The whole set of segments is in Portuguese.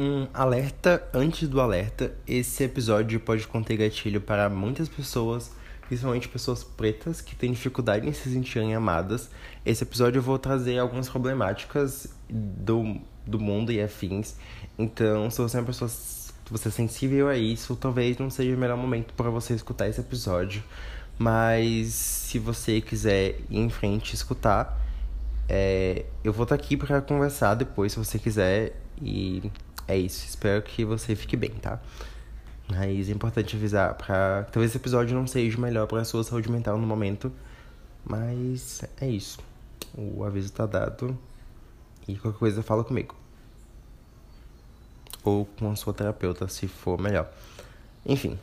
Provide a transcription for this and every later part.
Um alerta antes do alerta: esse episódio pode conter gatilho para muitas pessoas, principalmente pessoas pretas que têm dificuldade em se sentirem amadas. Esse episódio eu vou trazer algumas problemáticas do, do mundo e afins. Então, se você é uma pessoa você é sensível a isso, talvez não seja o melhor momento para você escutar esse episódio. Mas se você quiser ir em frente escutar, é, eu vou estar aqui para conversar depois, se você quiser. E é isso. Espero que você fique bem, tá? Mas é importante avisar pra. Talvez esse episódio não seja o melhor pra sua saúde mental no momento. Mas é isso. O aviso tá dado. E qualquer coisa fala comigo. Ou com a sua terapeuta, se for melhor. Enfim.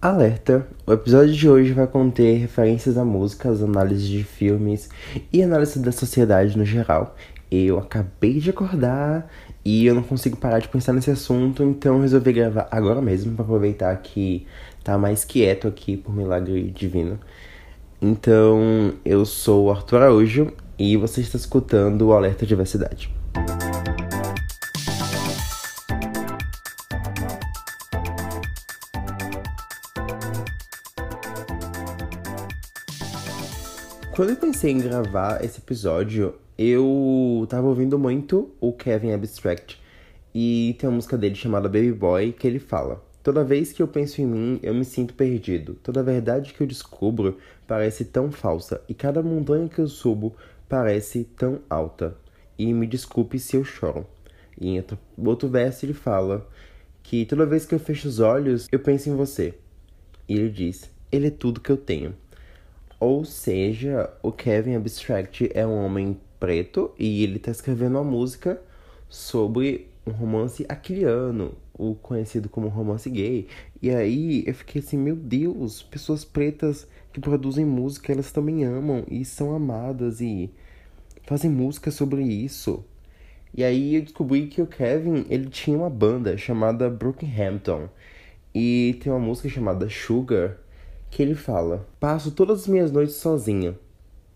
Alerta! O episódio de hoje vai conter referências a músicas, análises de filmes e análise da sociedade no geral. Eu acabei de acordar e eu não consigo parar de pensar nesse assunto, então resolvi gravar agora mesmo para aproveitar que tá mais quieto aqui por milagre divino. Então, eu sou o Arthur Araújo e você está escutando o Alerta Diversidade. Quando eu pensei em gravar esse episódio, eu tava ouvindo muito o Kevin Abstract e tem uma música dele chamada Baby Boy que ele fala: Toda vez que eu penso em mim, eu me sinto perdido. Toda verdade que eu descubro parece tão falsa e cada montanha que eu subo parece tão alta. E me desculpe se eu choro. E em outro, outro verso ele fala que toda vez que eu fecho os olhos, eu penso em você. E ele diz: Ele é tudo que eu tenho. Ou seja, o Kevin Abstract é um homem preto e ele tá escrevendo uma música sobre um romance aquiliano, o conhecido como romance gay. E aí eu fiquei assim, meu Deus, pessoas pretas que produzem música, elas também amam e são amadas e fazem música sobre isso. E aí eu descobri que o Kevin, ele tinha uma banda chamada Brookhampton. E tem uma música chamada Sugar, que ele fala: Passo todas as minhas noites sozinha,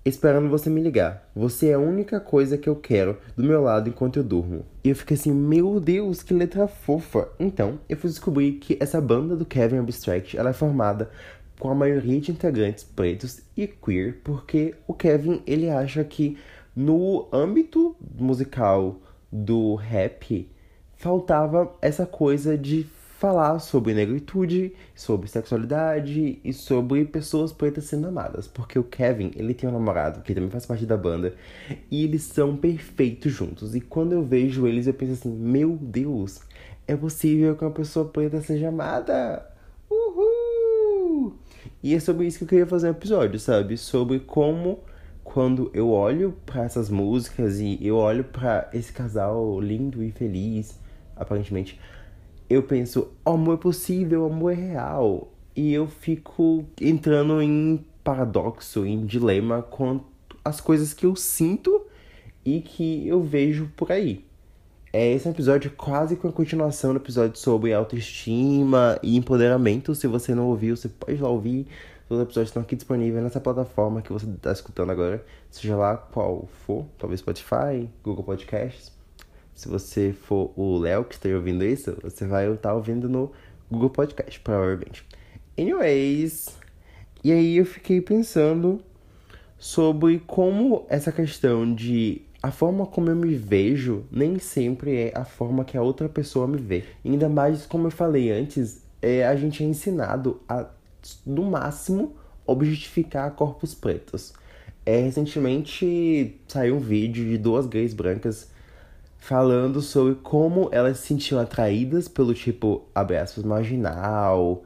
esperando você me ligar. Você é a única coisa que eu quero do meu lado enquanto eu durmo. E eu fiquei assim, meu Deus, que letra fofa. Então, eu fui descobrir que essa banda do Kevin Abstract, ela é formada com a maioria de integrantes pretos e queer, porque o Kevin, ele acha que no âmbito musical do rap, faltava essa coisa de falar sobre negritude, sobre sexualidade e sobre pessoas pretas sendo amadas. Porque o Kevin, ele tem um namorado que também faz parte da banda e eles são perfeitos juntos. E quando eu vejo eles, eu penso assim: meu Deus, é possível que uma pessoa preta seja amada? Uhul! E é sobre isso que eu queria fazer um episódio, sabe? Sobre como quando eu olho para essas músicas e eu olho para esse casal lindo e feliz, aparentemente eu penso, amor é possível, amor é real. E eu fico entrando em paradoxo, em dilema com as coisas que eu sinto e que eu vejo por aí. É, esse é episódio quase com a continuação do episódio sobre autoestima e empoderamento. Se você não ouviu, você pode lá ouvir. Os episódios estão aqui disponíveis nessa plataforma que você está escutando agora, seja lá qual for, talvez Spotify, Google Podcasts. Se você for o Léo que está ouvindo isso, você vai estar ouvindo no Google Podcast, provavelmente. Anyways, e aí eu fiquei pensando sobre como essa questão de a forma como eu me vejo nem sempre é a forma que a outra pessoa me vê. ainda mais, como eu falei antes, é, a gente é ensinado a, no máximo, objetificar corpos pretos. É, recentemente saiu um vídeo de duas gays brancas falando sobre como elas se sentiam atraídas pelo tipo, abre marginal.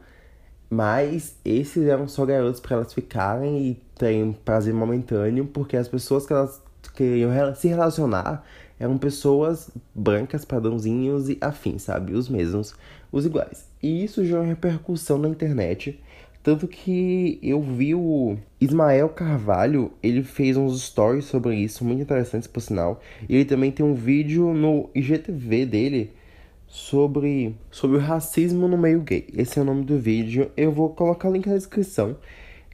Mas esses eram só garotos para elas ficarem e terem prazer momentâneo, porque as pessoas que elas queriam se relacionar eram pessoas brancas, padrãozinhos e afins, sabe? Os mesmos, os iguais. E isso gerou repercussão na internet tanto que eu vi o Ismael Carvalho, ele fez uns stories sobre isso, muito interessantes por sinal. E ele também tem um vídeo no IGTV dele sobre, sobre o racismo no meio gay. Esse é o nome do vídeo. Eu vou colocar o link na descrição.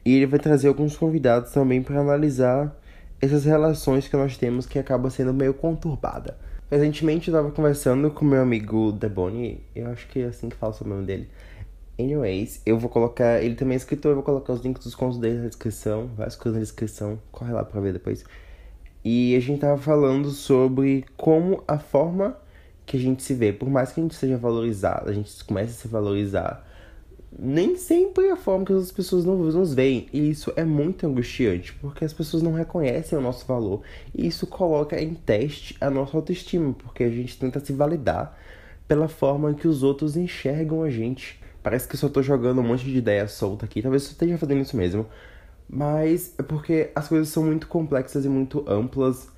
E ele vai trazer alguns convidados também para analisar essas relações que nós temos que acaba sendo meio conturbada. Recentemente eu tava conversando com meu amigo Deboni, eu acho que é assim que fala o nome dele. Anyways, eu vou colocar. Ele também é escritor, eu vou colocar os links dos contos dele na descrição, várias coisas na descrição, corre lá pra ver depois. E a gente tava falando sobre como a forma que a gente se vê, por mais que a gente seja valorizado, a gente comece a se valorizar, nem sempre é a forma que as pessoas nos veem. E isso é muito angustiante, porque as pessoas não reconhecem o nosso valor. E isso coloca em teste a nossa autoestima, porque a gente tenta se validar pela forma que os outros enxergam a gente. Parece que eu só tô jogando um monte de ideia solta aqui, talvez eu esteja fazendo isso mesmo. Mas é porque as coisas são muito complexas e muito amplas.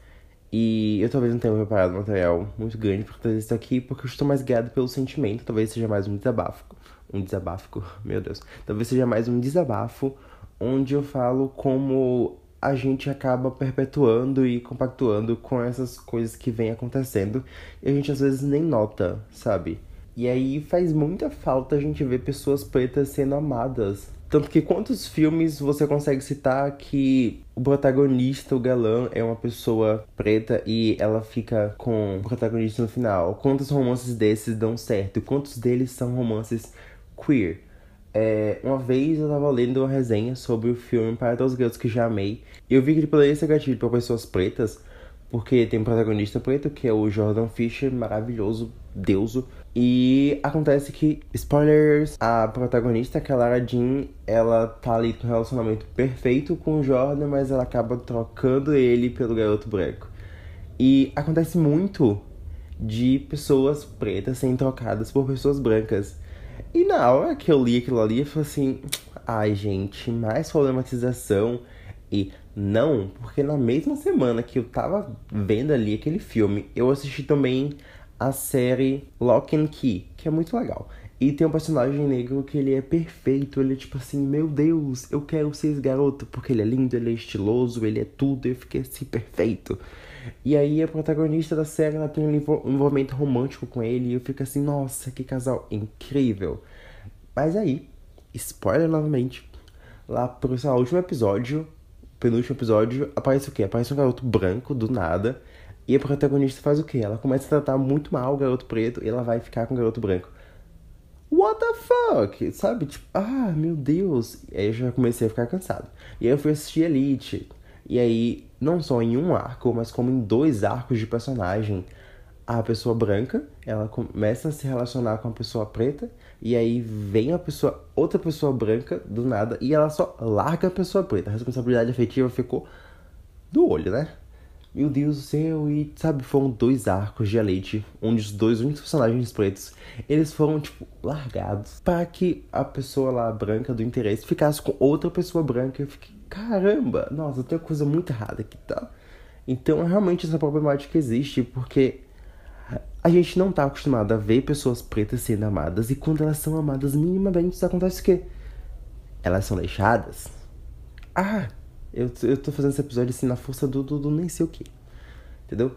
E eu talvez não tenha preparado um material muito grande para trazer isso aqui, porque eu estou mais guiado pelo sentimento, talvez seja mais um desabafo um desabafo, meu Deus, talvez seja mais um desabafo onde eu falo como a gente acaba perpetuando e compactuando com essas coisas que vem acontecendo e a gente às vezes nem nota, sabe? E aí faz muita falta a gente ver pessoas pretas sendo amadas. Tanto que quantos filmes você consegue citar que o protagonista, o galã, é uma pessoa preta e ela fica com o protagonista no final? Quantos romances desses dão certo? Quantos deles são romances queer. É, uma vez eu tava lendo uma resenha sobre o filme Para Todos os que Já Amei. E eu vi que ele poderia ser gatilho para pessoas pretas, porque tem um protagonista preto, que é o Jordan Fisher, maravilhoso, deuso. E acontece que, spoilers, a protagonista, que é Lara Jean, ela tá ali com um relacionamento perfeito com o Jordan, mas ela acaba trocando ele pelo garoto branco. E acontece muito de pessoas pretas serem trocadas por pessoas brancas. E na hora que eu li aquilo ali, eu falei assim: ai, gente, mais problematização. E não, porque na mesma semana que eu tava vendo ali aquele filme, eu assisti também a série Lock and Key, que é muito legal. E tem um personagem negro que ele é perfeito, ele é tipo assim, meu Deus, eu quero ser esse garoto, porque ele é lindo, ele é estiloso, ele é tudo, eu fiquei assim, perfeito. E aí a protagonista da série ela tem um envolvimento romântico com ele e eu fico assim, nossa, que casal incrível. Mas aí, spoiler novamente, lá pro lá, último episódio, penúltimo episódio, aparece o quê? Aparece um garoto branco do nada. E a protagonista faz o quê? Ela começa a tratar muito mal o garoto preto e ela vai ficar com o garoto branco. What the fuck? Sabe? Tipo, ah, meu Deus. E aí eu já comecei a ficar cansado. E aí eu fui assistir Elite. E aí, não só em um arco, mas como em dois arcos de personagem, a pessoa branca, ela começa a se relacionar com a pessoa preta, e aí vem a pessoa, outra pessoa branca do nada, e ela só larga a pessoa preta. A responsabilidade afetiva ficou do olho, né? Meu Deus do céu, e sabe, foram dois arcos de Elite, onde os dois únicos personagens pretos, eles foram, tipo, largados para que a pessoa lá branca do interesse ficasse com outra pessoa branca. Eu fiquei, caramba, nossa, tem coisa muito errada aqui, tá? Então, realmente essa problemática existe porque a gente não tá acostumado a ver pessoas pretas sendo amadas e quando elas são amadas minimamente isso acontece o quê? Elas são deixadas. Ah, eu, eu tô fazendo esse episódio assim na força do, do, do nem sei o que. Entendeu?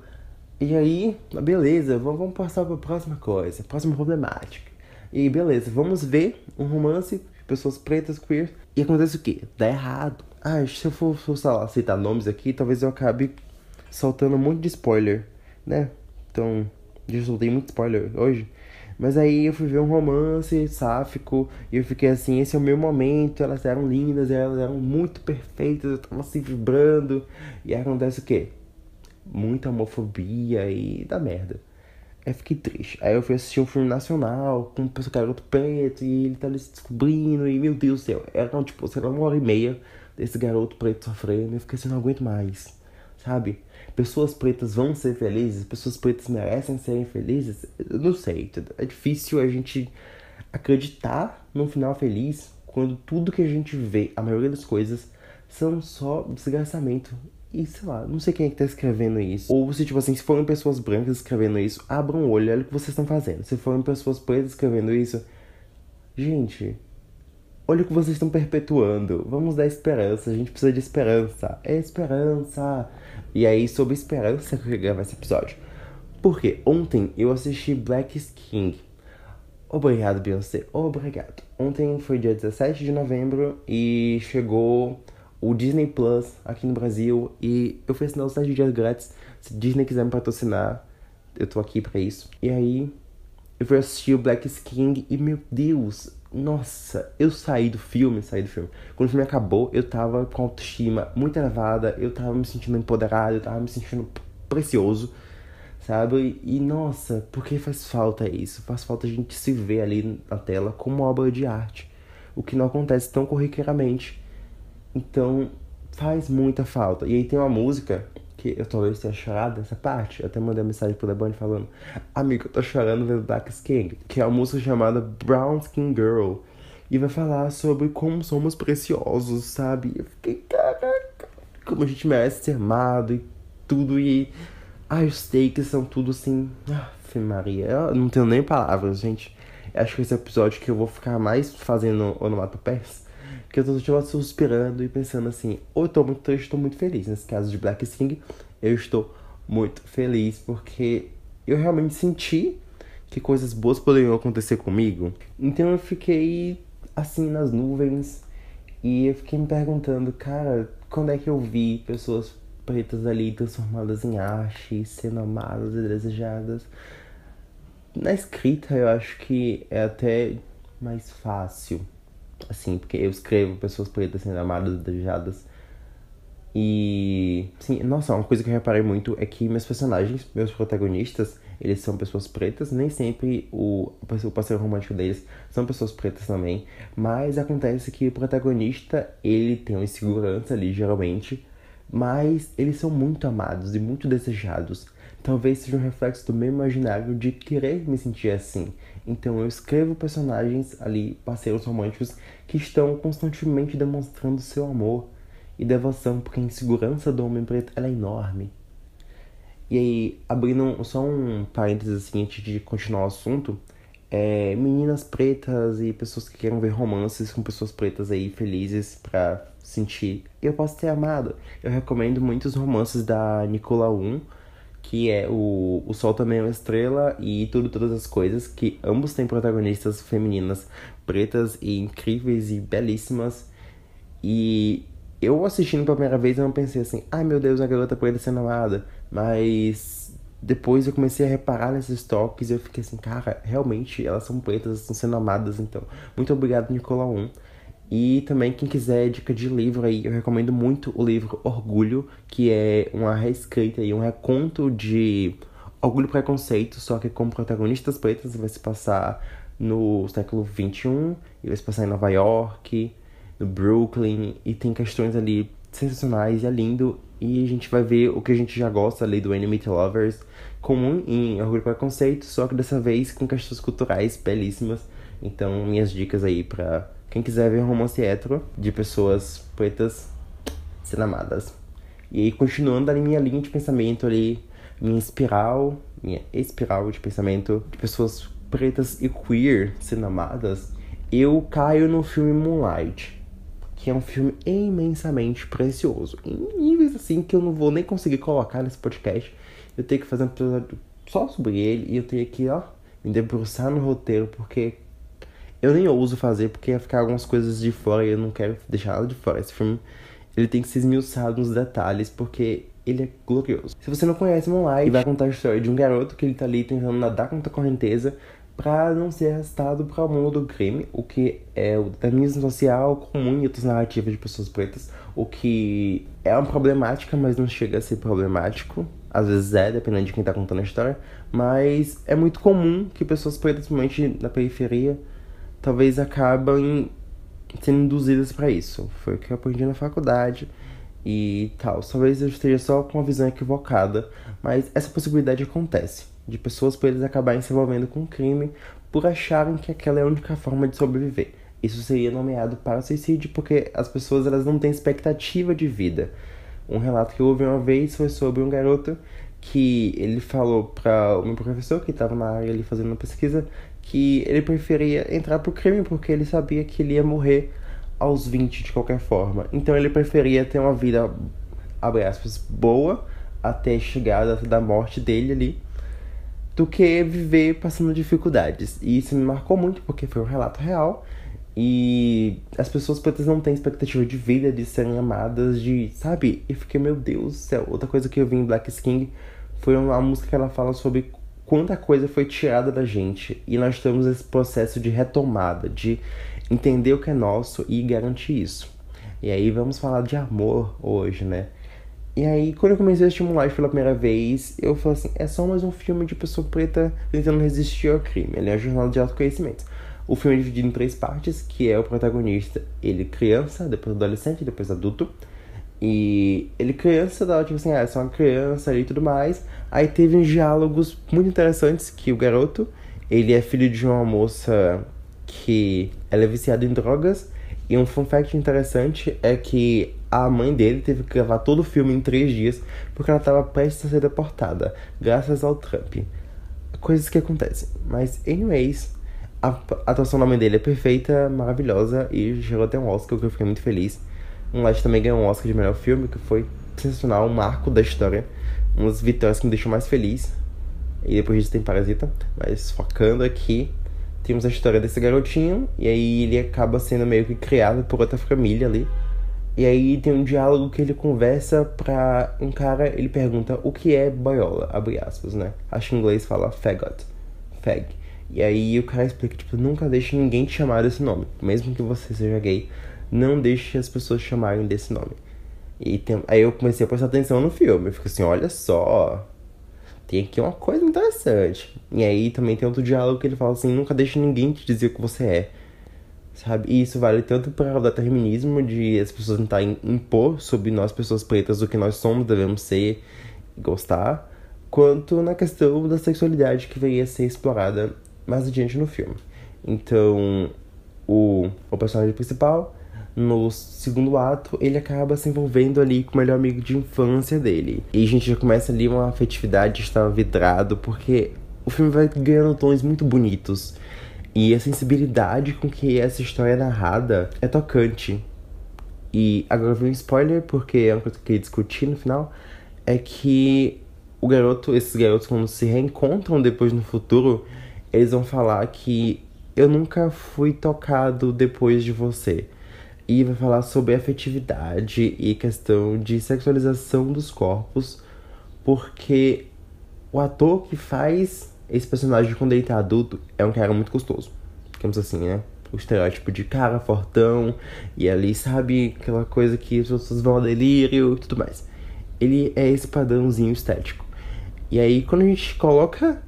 E aí, beleza, vamos, vamos passar pra próxima coisa, próxima problemática. E beleza, vamos ver um romance de pessoas pretas, queer. E acontece o quê? Dá errado. Ah, se eu for, for lá, citar nomes aqui, talvez eu acabe soltando um monte de spoiler, né? Então, já soltei muito spoiler hoje. Mas aí eu fui ver um romance sáfico e eu fiquei assim, esse é o meu momento, elas eram lindas, elas eram muito perfeitas, eu tava assim vibrando. E aí acontece o quê? Muita homofobia e dá merda. Aí fiquei triste. Aí eu fui assistir um filme nacional com um garoto preto e ele tá ali se descobrindo e meu Deus do céu. Era tipo, sei lá, uma hora e meia desse garoto preto sofrendo. Eu fiquei assim, não aguento mais, sabe? Pessoas pretas vão ser felizes, pessoas pretas merecem serem felizes. Eu não sei, é difícil a gente acreditar num final feliz quando tudo que a gente vê, a maioria das coisas, são só desgraçamento. E sei lá, não sei quem é que tá escrevendo isso. Ou se, tipo assim, se forem pessoas brancas escrevendo isso, abram o olho, olha o que vocês estão fazendo. Se forem pessoas pretas escrevendo isso, gente, Olha o que vocês estão perpetuando. Vamos dar esperança. A gente precisa de esperança. É esperança. E aí, sobre esperança que eu queria gravar esse episódio. Porque ontem eu assisti Black King. Obrigado, Beyoncé. Obrigado. Ontem foi dia 17 de novembro e chegou o Disney Plus aqui no Brasil. E eu fui assinar os 7 dias grátis. Se Disney quiser me patrocinar, eu tô aqui para isso. E aí eu fui assistir o Black King e, meu Deus, nossa, eu saí do filme, saí do filme. Quando o filme acabou, eu tava com autoestima muito elevada, eu tava me sentindo empoderado, eu tava me sentindo precioso, sabe? E, nossa, porque faz falta isso? Faz falta a gente se ver ali na tela como obra de arte, o que não acontece tão corriqueiramente. Então, faz muita falta. E aí tem uma música que eu talvez tenha chorado nessa parte. Eu até mandei uma mensagem pro Leboni falando: Amigo, eu tô chorando vendo Black Skin, que é uma música chamada Brown Skin Girl. E vai falar sobre como somos preciosos, sabe? Eu fiquei, caraca, como a gente merece ser amado e tudo. E. Ai, os takes são tudo assim. Aff, Maria, eu não tenho nem palavras, gente. Acho que esse episódio que eu vou ficar mais fazendo onomatopés que eu tô suspirando e pensando assim, ou eu tô muito triste, estou muito feliz. Nesse caso de Black Sing, eu estou muito feliz porque eu realmente senti que coisas boas poderiam acontecer comigo. Então eu fiquei assim nas nuvens e eu fiquei me perguntando, cara, quando é que eu vi pessoas pretas ali transformadas em arte, sendo amadas e desejadas? Na escrita eu acho que é até mais fácil assim, porque eu escrevo pessoas pretas sendo amadas e desejadas. E, sim, nossa, uma coisa que eu reparei muito é que meus personagens, meus protagonistas, eles são pessoas pretas, nem sempre o, o parceiro romântico deles são pessoas pretas também, mas acontece que o protagonista, ele tem uma insegurança ali, geralmente, mas eles são muito amados e muito desejados. Talvez seja um reflexo do meu imaginário de querer me sentir assim. Então eu escrevo personagens ali, parceiros românticos, que estão constantemente demonstrando seu amor e devoção, porque a insegurança do homem preto é enorme. E aí, abrindo só um parênteses assim, antes de continuar o assunto, é, meninas pretas e pessoas que querem ver romances com pessoas pretas aí felizes pra sentir eu posso ter amado. Eu recomendo muitos romances da Nicola 1 que é o, o Sol também é uma estrela e tudo, todas as coisas, que ambos têm protagonistas femininas pretas e incríveis e belíssimas. E eu assistindo pela primeira vez eu não pensei assim, ai meu Deus, a garota preta sendo amada. Mas depois eu comecei a reparar nesses toques e eu fiquei assim, cara, realmente elas são pretas, estão sendo amadas, então. Muito obrigado, Nicola 1. E também, quem quiser dica de livro aí, eu recomendo muito o livro Orgulho, que é uma reescrita e um reconto de Orgulho e Preconceito, só que com protagonistas pretas, vai se passar no século XXI, e vai se passar em Nova York, no Brooklyn, e tem questões ali sensacionais, é lindo, e a gente vai ver o que a gente já gosta ali do Enemy to Lovers, comum em Orgulho e Preconceito, só que dessa vez com questões culturais belíssimas. Então, minhas dicas aí pra quem quiser ver um romance hétero de pessoas pretas sendo amadas. E aí, continuando ali minha linha de pensamento ali, minha espiral, minha espiral de pensamento de pessoas pretas e queer sendo amadas, eu caio no filme Moonlight, que é um filme imensamente precioso. Em níveis assim que eu não vou nem conseguir colocar nesse podcast. Eu tenho que fazer um episódio só sobre ele e eu tenho que, ó, me debruçar no roteiro, porque eu nem ouso fazer porque ia ficar algumas coisas de fora e eu não quero deixar nada de fora. Esse filme ele tem que ser esmiuçado nos detalhes porque ele é glorioso. Se você não conhece Moonlight, vai contar a história de um garoto que ele tá ali tentando nadar contra a correnteza para não ser arrastado para o mundo do crime, o que é o determinismo social comum em outras narrativas de pessoas pretas, o que é uma problemática, mas não chega a ser problemático. Às vezes é, dependendo de quem tá contando a história, mas é muito comum que pessoas pretas, principalmente na periferia, talvez acabam sendo induzidas para isso. Foi o que eu aprendi na faculdade e tal. Talvez eu esteja só com uma visão equivocada, mas essa possibilidade acontece de pessoas por eles acabarem se envolvendo com crime por acharem que aquela é a única forma de sobreviver. Isso seria nomeado para suicídio porque as pessoas elas não têm expectativa de vida. Um relato que eu ouvi uma vez foi sobre um garoto que ele falou para o meu professor que estava na área ali fazendo uma pesquisa que ele preferia entrar pro crime porque ele sabia que ele ia morrer aos 20 de qualquer forma. Então ele preferia ter uma vida, abre aspas, boa até chegar a da morte dele ali, do que viver passando dificuldades. E isso me marcou muito porque foi um relato real. E as pessoas pretas não têm expectativa de vida, de serem amadas, de. Sabe? E fiquei, meu Deus do céu. Outra coisa que eu vi em Black Skin foi uma música que ela fala sobre quanta coisa foi tirada da gente e nós estamos nesse processo de retomada, de entender o que é nosso e garantir isso. E aí vamos falar de amor hoje, né? E aí, quando eu comecei a Moonlight pela primeira vez, eu falei assim, é só mais um filme de pessoa preta tentando resistir ao crime. Ele é um jornal de autoconhecimento. O filme é dividido em três partes, que é o protagonista, ele criança, depois adolescente, depois adulto. E ele criança, dá tipo assim, ah, é uma criança e tudo mais. Aí teve uns diálogos muito interessantes que o garoto, ele é filho de uma moça que ela é viciada em drogas. E um fun fact interessante é que a mãe dele teve que gravar todo o filme em três dias porque ela estava prestes a ser deportada, graças ao Trump. Coisas que acontecem. Mas, anyways, a atuação da mãe dele é perfeita, maravilhosa e gerou até um Oscar, que eu fiquei muito feliz. Moonlight também ganhou um Oscar de melhor filme, que foi sensacional, um marco da história. Umas vitórias que me deixam mais feliz. E depois disso tem Parasita. Mas focando aqui, temos a história desse garotinho. E aí ele acaba sendo meio que criado por outra família ali. E aí tem um diálogo que ele conversa pra um cara, ele pergunta o que é boiola, abre aspas, né? Acho que em inglês fala fagot, fag. E aí o cara explica, tipo, nunca deixe ninguém te chamar desse nome. Mesmo que você seja gay, não deixe as pessoas chamarem desse nome. E tem... aí eu comecei a prestar atenção no filme. Eu fico assim, olha só. Tem aqui uma coisa interessante. E aí também tem outro diálogo que ele fala assim, nunca deixe ninguém te dizer o que você é sabe? E isso vale tanto para o determinismo de as pessoas tentarem impor sobre nós, pessoas pretas, o que nós somos, devemos ser e gostar, quanto na questão da sexualidade que veio a ser explorada mais adiante no filme. Então, o, o personagem principal, no segundo ato, ele acaba se envolvendo ali com o melhor amigo de infância dele. E a gente já começa ali uma afetividade, está vidrado, porque o filme vai ganhando tons muito bonitos e a sensibilidade com que essa história é narrada é tocante. E agora vem um spoiler, porque é uma coisa que eu queria discutir no final. É que o garoto, esses garotos, quando se reencontram depois no futuro, eles vão falar que eu nunca fui tocado depois de você. E vai falar sobre afetividade e questão de sexualização dos corpos, porque o ator que faz esse personagem, quando ele tá adulto, é um cara muito gostoso. Digamos assim, né? O estereótipo de cara fortão, e ali, sabe, aquela coisa que as pessoas vão ao delírio e tudo mais. Ele é esse padrãozinho estético. E aí, quando a gente coloca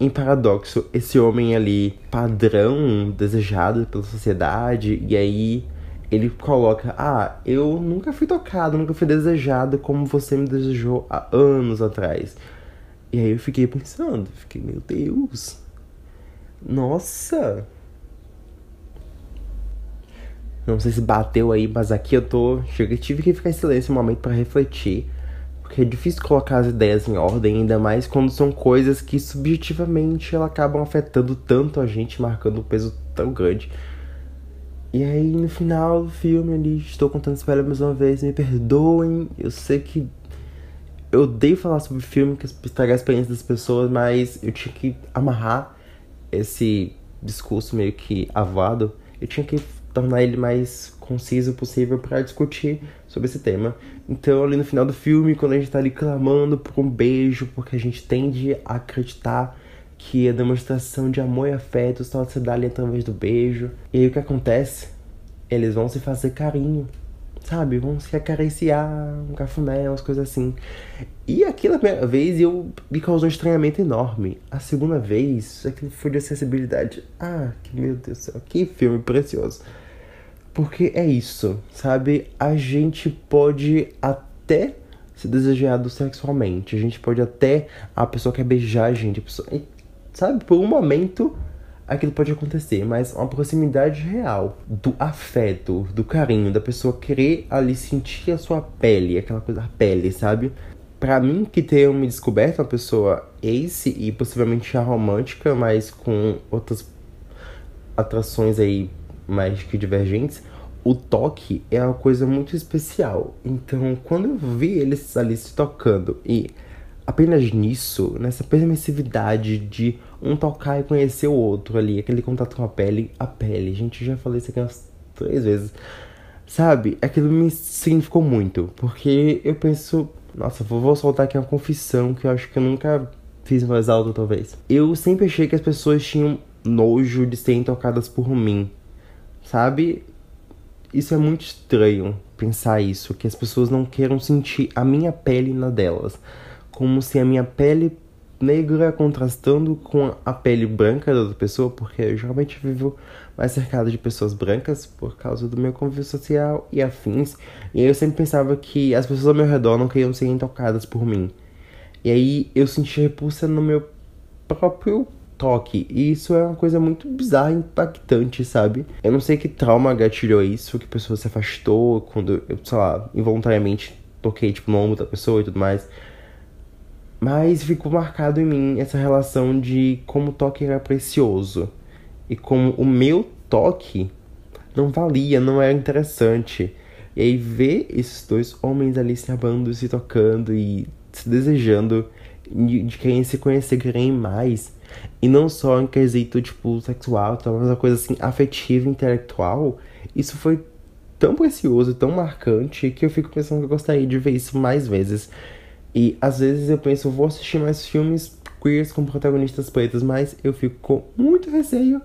em paradoxo esse homem ali, padrão, desejado pela sociedade, e aí ele coloca: Ah, eu nunca fui tocado, nunca fui desejado como você me desejou há anos atrás. E aí eu fiquei pensando, fiquei, meu Deus. Nossa. Não sei se bateu aí, mas aqui eu tô. Tive que ficar em silêncio um momento para refletir. Porque é difícil colocar as ideias em ordem, ainda mais quando são coisas que subjetivamente elas acabam afetando tanto a gente, marcando um peso tão grande. E aí no final do filme ali, estou contando spoiler mais uma vez, me perdoem, eu sei que eu odeio falar sobre filme, que estragar a experiência das pessoas, mas eu tinha que amarrar esse discurso meio que avado. Eu tinha que tornar ele mais conciso possível para discutir sobre esse tema. Então, ali no final do filme, quando a gente tá ali clamando por um beijo, porque a gente tende a acreditar que a demonstração de amor e afeto só se dá ali através do beijo. E aí o que acontece? Eles vão se fazer carinho sabe? Vão se acariciar, um cafuné, umas coisas assim. E aquela primeira vez eu me causou um estranhamento enorme. A segunda vez, aquilo foi de acessibilidade. Ah, que meu Deus do céu, que filme precioso. Porque é isso, sabe? A gente pode até ser desejado sexualmente. A gente pode até. A pessoa quer beijar a gente. A pessoa, sabe? Por um momento aquilo pode acontecer, mas uma proximidade real do afeto, do carinho, da pessoa querer ali sentir a sua pele, aquela coisa da pele, sabe? Para mim, que tenho me descoberto uma pessoa ace e possivelmente já romântica, mas com outras atrações aí mais que divergentes, o toque é uma coisa muito especial. Então, quando eu vi eles ali se tocando e apenas nisso, nessa permissividade de um tocar e conhecer o outro ali, aquele contato com a pele, a pele. Gente, já falei isso aqui umas três vezes. Sabe, aquilo me significou muito, porque eu penso, nossa, vou soltar aqui uma confissão que eu acho que eu nunca fiz voz alta, talvez. Eu sempre achei que as pessoas tinham nojo de serem tocadas por mim. Sabe? Isso é muito estranho pensar isso, que as pessoas não queiram sentir a minha pele na delas, como se a minha pele negra contrastando com a pele branca da outra pessoa, porque eu geralmente vivo mais cercado de pessoas brancas por causa do meu convívio social e afins. E aí eu sempre pensava que as pessoas ao meu redor não queriam serem tocadas por mim. E aí eu senti repulsa no meu próprio toque. E isso é uma coisa muito bizarra impactante, sabe? Eu não sei que trauma gatilhou isso, que pessoa se afastou quando eu, sei lá, involuntariamente toquei, tipo, no ombro da pessoa e tudo mais. Mas ficou marcado em mim essa relação de como o toque era precioso. E como o meu toque não valia, não era interessante. E aí ver esses dois homens ali se amando, se tocando e se desejando de querem se conhecer, querem mais. E não só em quesito, tipo, sexual, mas uma coisa assim, afetiva, intelectual. Isso foi tão precioso, tão marcante, que eu fico pensando que eu gostaria de ver isso mais vezes. E às vezes eu penso, vou assistir mais filmes queers com protagonistas pretas, mas eu fico com muito receio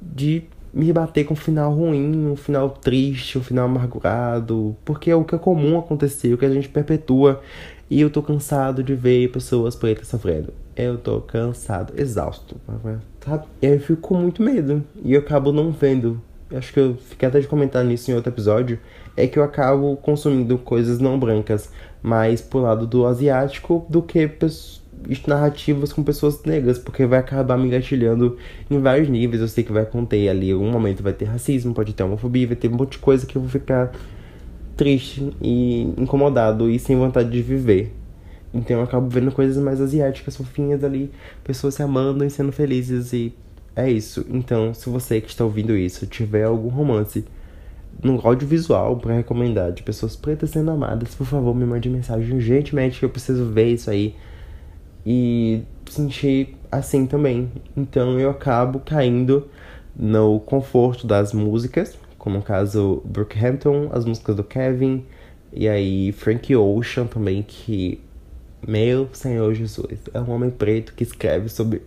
de me bater com um final ruim, um final triste, um final amargurado, porque é o que é comum acontecer, o que a gente perpetua. E eu tô cansado de ver pessoas pretas sofrendo. Eu tô cansado, exausto, sabe? Aí eu fico com muito medo e eu acabo não vendo. Acho que eu fiquei até de comentar nisso em outro episódio. É que eu acabo consumindo coisas não brancas mais pro lado do asiático do que narrativas com pessoas negras, porque vai acabar me engatilhando em vários níveis. Eu sei que vai conter ali, um momento vai ter racismo, pode ter homofobia, vai ter um monte de coisa que eu vou ficar triste e incomodado e sem vontade de viver. Então eu acabo vendo coisas mais asiáticas, fofinhas ali, pessoas se amando e sendo felizes e é isso. Então, se você que está ouvindo isso tiver algum romance no audiovisual para recomendar de pessoas pretas sendo amadas, por favor, me mande mensagem urgentemente que eu preciso ver isso aí e sentir assim também. Então eu acabo caindo no conforto das músicas, como no caso Brookhampton, as músicas do Kevin e aí Frank Ocean também que meu Senhor Jesus, é um homem preto que escreve sobre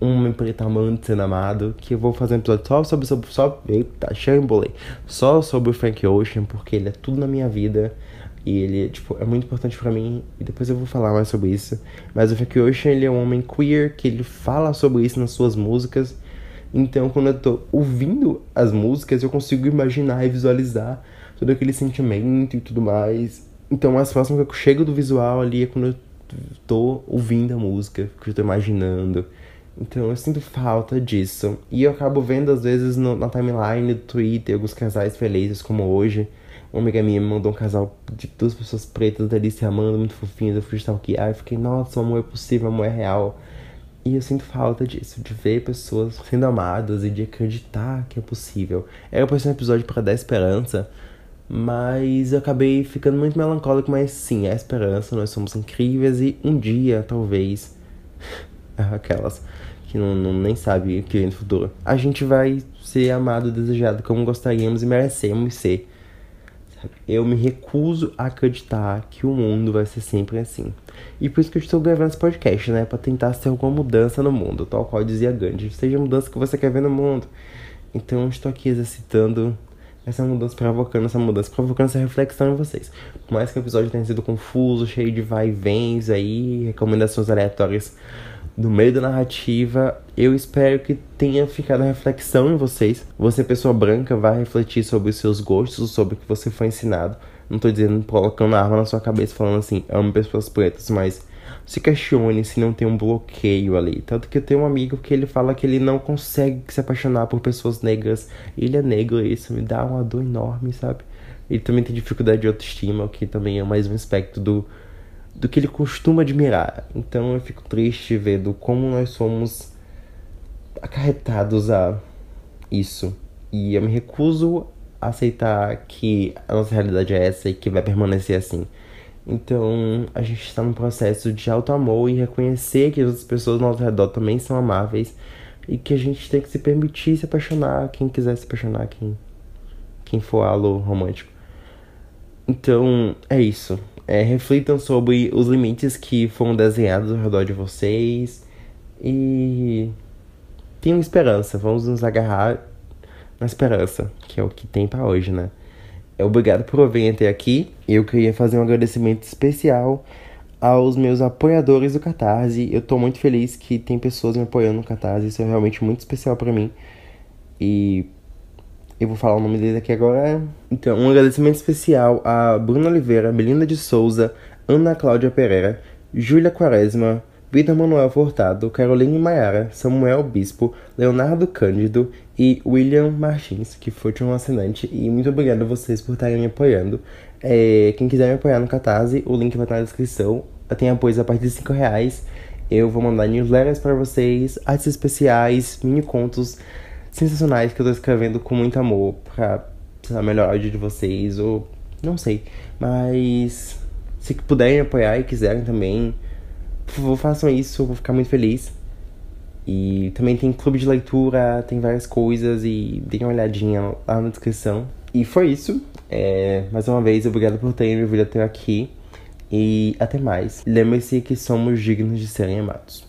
um sendo amado, que eu vou fazer um episódio só sobre, sobre só, eita, chambolei, só sobre o Frank Ocean, porque ele é tudo na minha vida, e ele, tipo, é muito importante para mim, e depois eu vou falar mais sobre isso, mas o Frank Ocean, ele é um homem queer, que ele fala sobre isso nas suas músicas, então quando eu tô ouvindo as músicas, eu consigo imaginar e visualizar todo aquele sentimento e tudo mais, então mais próximo que eu chego do visual ali é quando eu tô ouvindo a música, que eu tô imaginando, então eu sinto falta disso. E eu acabo vendo às vezes no, na timeline do Twitter alguns casais felizes, como hoje. Uma amiga minha me mandou um casal de duas pessoas pretas ali se amando, muito fofinhas. Eu fui stalkear e fiquei, nossa, o amor é possível, o amor é real. E eu sinto falta disso, de ver pessoas sendo amadas e de acreditar que é possível. Era pra ser um episódio para dar esperança, mas eu acabei ficando muito melancólico. Mas sim, é esperança, nós somos incríveis e um dia, talvez. aquelas que não, não, nem sabe o que vem no futuro. A gente vai ser amado, desejado como gostaríamos e merecemos ser. Eu me recuso a acreditar que o mundo vai ser sempre assim. E por isso que eu estou gravando esse podcast, né? Pra tentar ser alguma mudança no mundo, tal qual dizia Gandhi. Seja a mudança que você quer ver no mundo. Então estou aqui exercitando essa mudança, provocando essa mudança, provocando essa reflexão em vocês. Por mais que o episódio tenha sido confuso, cheio de vai e vens aí, recomendações aleatórias no meio da narrativa, eu espero que tenha ficado a reflexão em vocês. Você, pessoa branca, vai refletir sobre os seus gostos, sobre o que você foi ensinado. Não tô dizendo colocando a arma na sua cabeça falando assim, amo pessoas pretas, mas se questione se não tem um bloqueio ali. Tanto que eu tenho um amigo que ele fala que ele não consegue se apaixonar por pessoas negras. Ele é negro isso me dá uma dor enorme, sabe? Ele também tem dificuldade de autoestima, o que também é mais um aspecto do do que ele costuma admirar. Então eu fico triste vendo como nós somos acarretados a isso. E eu me recuso a aceitar que a nossa realidade é essa e que vai permanecer assim. Então a gente está num processo de auto-amor e reconhecer que as pessoas ao nosso redor também são amáveis e que a gente tem que se permitir se apaixonar, quem quiser se apaixonar, quem, quem for alô romântico. Então é isso É, reflitam sobre os limites que foram desenhados ao redor de vocês. E tenham esperança. Vamos nos agarrar na esperança, que é o que tem para hoje, né? É, obrigado por vir até aqui. Eu queria fazer um agradecimento especial aos meus apoiadores do Catarse. Eu tô muito feliz que tem pessoas me apoiando no Catarse. Isso é realmente muito especial para mim. E eu vou falar o nome deles aqui agora. Então, um agradecimento especial a Bruna Oliveira, Belinda de Souza, Ana Cláudia Pereira, Júlia Quaresma, Vitor Manuel Furtado, Caroline Maiara, Samuel Bispo, Leonardo Cândido e William Martins, que foi um assinante. E muito obrigado a vocês por estarem me apoiando. É, quem quiser me apoiar no Catarse, o link vai estar na descrição. Tem apoio a partir de 5 reais. Eu vou mandar newsletters para vocês, artes especiais, mini contos sensacionais que eu tô escrevendo com muito amor pra lá, melhorar o dia de vocês, ou não sei. Mas se puderem apoiar e quiserem também, por favor, façam isso, eu vou ficar muito feliz. E também tem clube de leitura, tem várias coisas e deem uma olhadinha lá na descrição. E foi isso. É, mais uma vez, obrigado por terem me ouvido até aqui. E até mais. Lembre-se que somos dignos de serem amados.